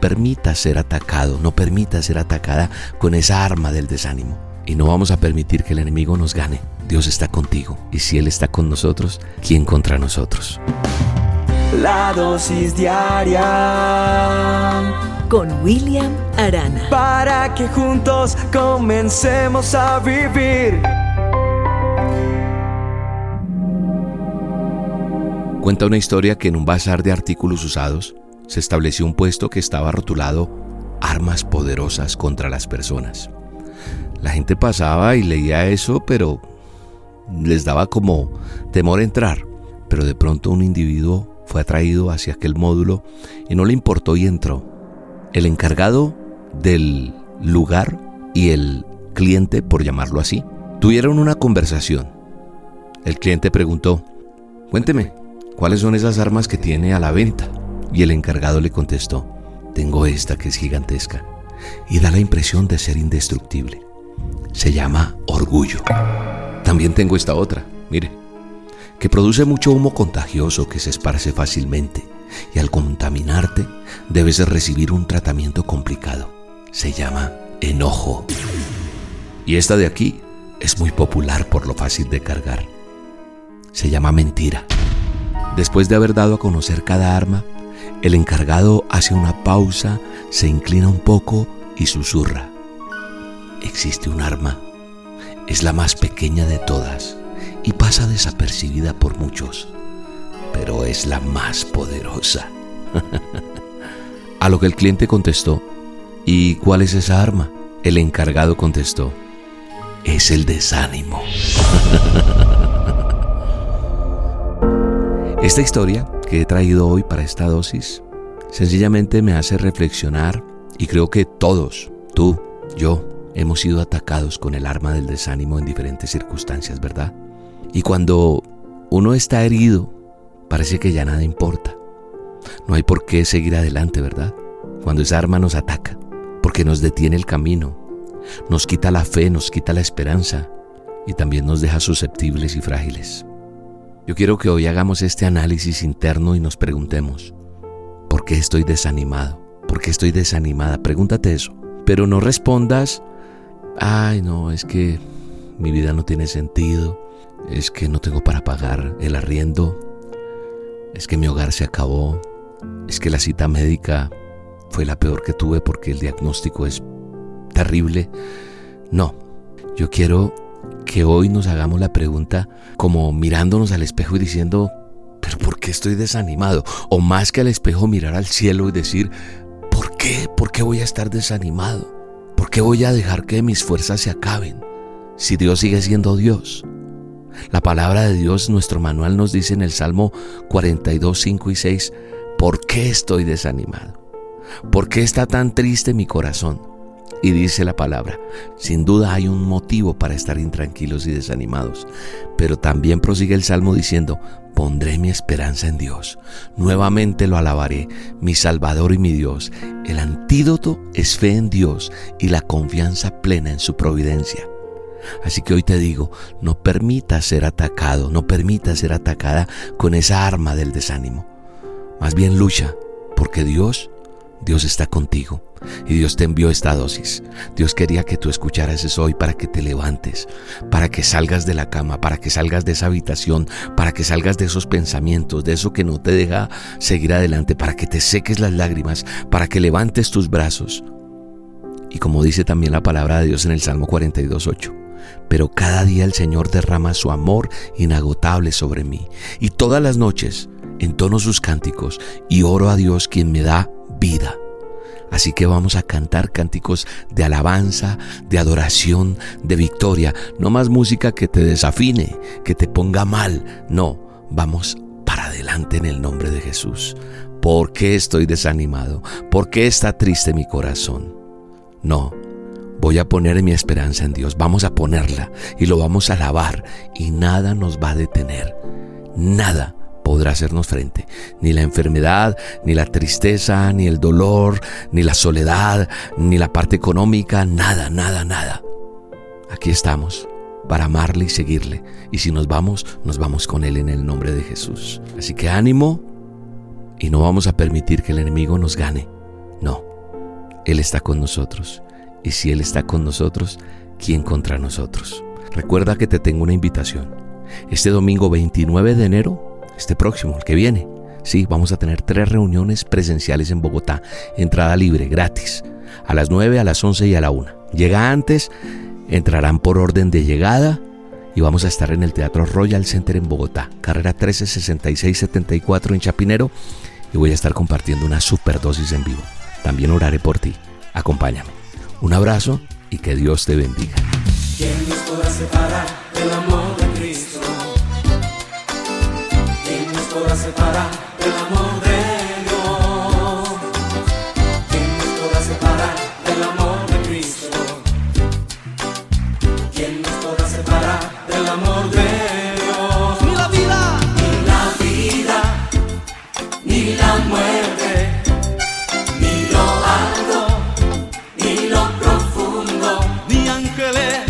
permitas ser atacado, no permitas ser atacada con esa arma del desánimo. Y no vamos a permitir que el enemigo nos gane. Dios está contigo. Y si Él está con nosotros, ¿quién contra nosotros? La dosis diaria con William Arana. Para que juntos comencemos a vivir. Cuenta una historia que en un bazar de artículos usados se estableció un puesto que estaba rotulado Armas poderosas contra las personas. La gente pasaba y leía eso, pero les daba como temor entrar. Pero de pronto un individuo fue atraído hacia aquel módulo y no le importó y entró. El encargado del lugar y el cliente, por llamarlo así, tuvieron una conversación. El cliente preguntó, cuénteme, ¿cuáles son esas armas que tiene a la venta? Y el encargado le contestó, tengo esta que es gigantesca y da la impresión de ser indestructible. Se llama orgullo. También tengo esta otra, mire, que produce mucho humo contagioso que se esparce fácilmente y al contaminarte debes recibir un tratamiento complicado. Se llama enojo. Y esta de aquí es muy popular por lo fácil de cargar. Se llama mentira. Después de haber dado a conocer cada arma, el encargado hace una pausa, se inclina un poco y susurra. Existe un arma. Es la más pequeña de todas y pasa desapercibida por muchos, pero es la más poderosa. a lo que el cliente contestó, ¿y cuál es esa arma? El encargado contestó, es el desánimo. Esta historia que he traído hoy para esta dosis sencillamente me hace reflexionar y creo que todos, tú, yo, hemos sido atacados con el arma del desánimo en diferentes circunstancias, ¿verdad? Y cuando uno está herido, parece que ya nada importa. No hay por qué seguir adelante, ¿verdad? Cuando esa arma nos ataca, porque nos detiene el camino, nos quita la fe, nos quita la esperanza y también nos deja susceptibles y frágiles. Yo quiero que hoy hagamos este análisis interno y nos preguntemos, ¿por qué estoy desanimado? ¿Por qué estoy desanimada? Pregúntate eso. Pero no respondas, ay no, es que mi vida no tiene sentido, es que no tengo para pagar el arriendo, es que mi hogar se acabó, es que la cita médica fue la peor que tuve porque el diagnóstico es terrible. No, yo quiero que hoy nos hagamos la pregunta como mirándonos al espejo y diciendo, pero ¿por qué estoy desanimado? O más que al espejo mirar al cielo y decir, ¿por qué? ¿Por qué voy a estar desanimado? ¿Por qué voy a dejar que mis fuerzas se acaben? Si Dios sigue siendo Dios. La palabra de Dios, nuestro manual nos dice en el Salmo 42, 5 y 6, ¿por qué estoy desanimado? ¿Por qué está tan triste mi corazón? Y dice la palabra, sin duda hay un motivo para estar intranquilos y desanimados, pero también prosigue el Salmo diciendo, pondré mi esperanza en Dios, nuevamente lo alabaré, mi Salvador y mi Dios. El antídoto es fe en Dios y la confianza plena en su providencia. Así que hoy te digo, no permitas ser atacado, no permitas ser atacada con esa arma del desánimo. Más bien lucha, porque Dios Dios está contigo y Dios te envió esta dosis. Dios quería que tú escucharas eso hoy para que te levantes, para que salgas de la cama, para que salgas de esa habitación, para que salgas de esos pensamientos, de eso que no te deja seguir adelante, para que te seques las lágrimas, para que levantes tus brazos. Y como dice también la palabra de Dios en el Salmo 42.8, pero cada día el Señor derrama su amor inagotable sobre mí, y todas las noches entono sus cánticos y oro a Dios quien me da vida. Así que vamos a cantar cánticos de alabanza, de adoración, de victoria. No más música que te desafine, que te ponga mal. No, vamos para adelante en el nombre de Jesús. ¿Por qué estoy desanimado? ¿Por qué está triste mi corazón? No, voy a poner mi esperanza en Dios. Vamos a ponerla y lo vamos a alabar y nada nos va a detener. Nada podrá hacernos frente. Ni la enfermedad, ni la tristeza, ni el dolor, ni la soledad, ni la parte económica, nada, nada, nada. Aquí estamos para amarle y seguirle. Y si nos vamos, nos vamos con Él en el nombre de Jesús. Así que ánimo y no vamos a permitir que el enemigo nos gane. No, Él está con nosotros. Y si Él está con nosotros, ¿quién contra nosotros? Recuerda que te tengo una invitación. Este domingo 29 de enero, este próximo, el que viene, sí, vamos a tener tres reuniones presenciales en Bogotá. Entrada libre, gratis. A las 9, a las 11 y a la 1. Llega antes, entrarán por orden de llegada y vamos a estar en el Teatro Royal Center en Bogotá, carrera 136674 en Chapinero y voy a estar compartiendo una superdosis en vivo. También oraré por ti. Acompáñame. Un abrazo y que Dios te bendiga. ¿Quién nos podrá separar del amor podrá separar del amor de Dios? ¿Quién nos podrá separar del amor de Cristo? ¿Quién nos podrá separar del amor de Dios? Ni la vida, ni la vida, ni la muerte, ni lo alto, ni lo profundo, ni ángeles,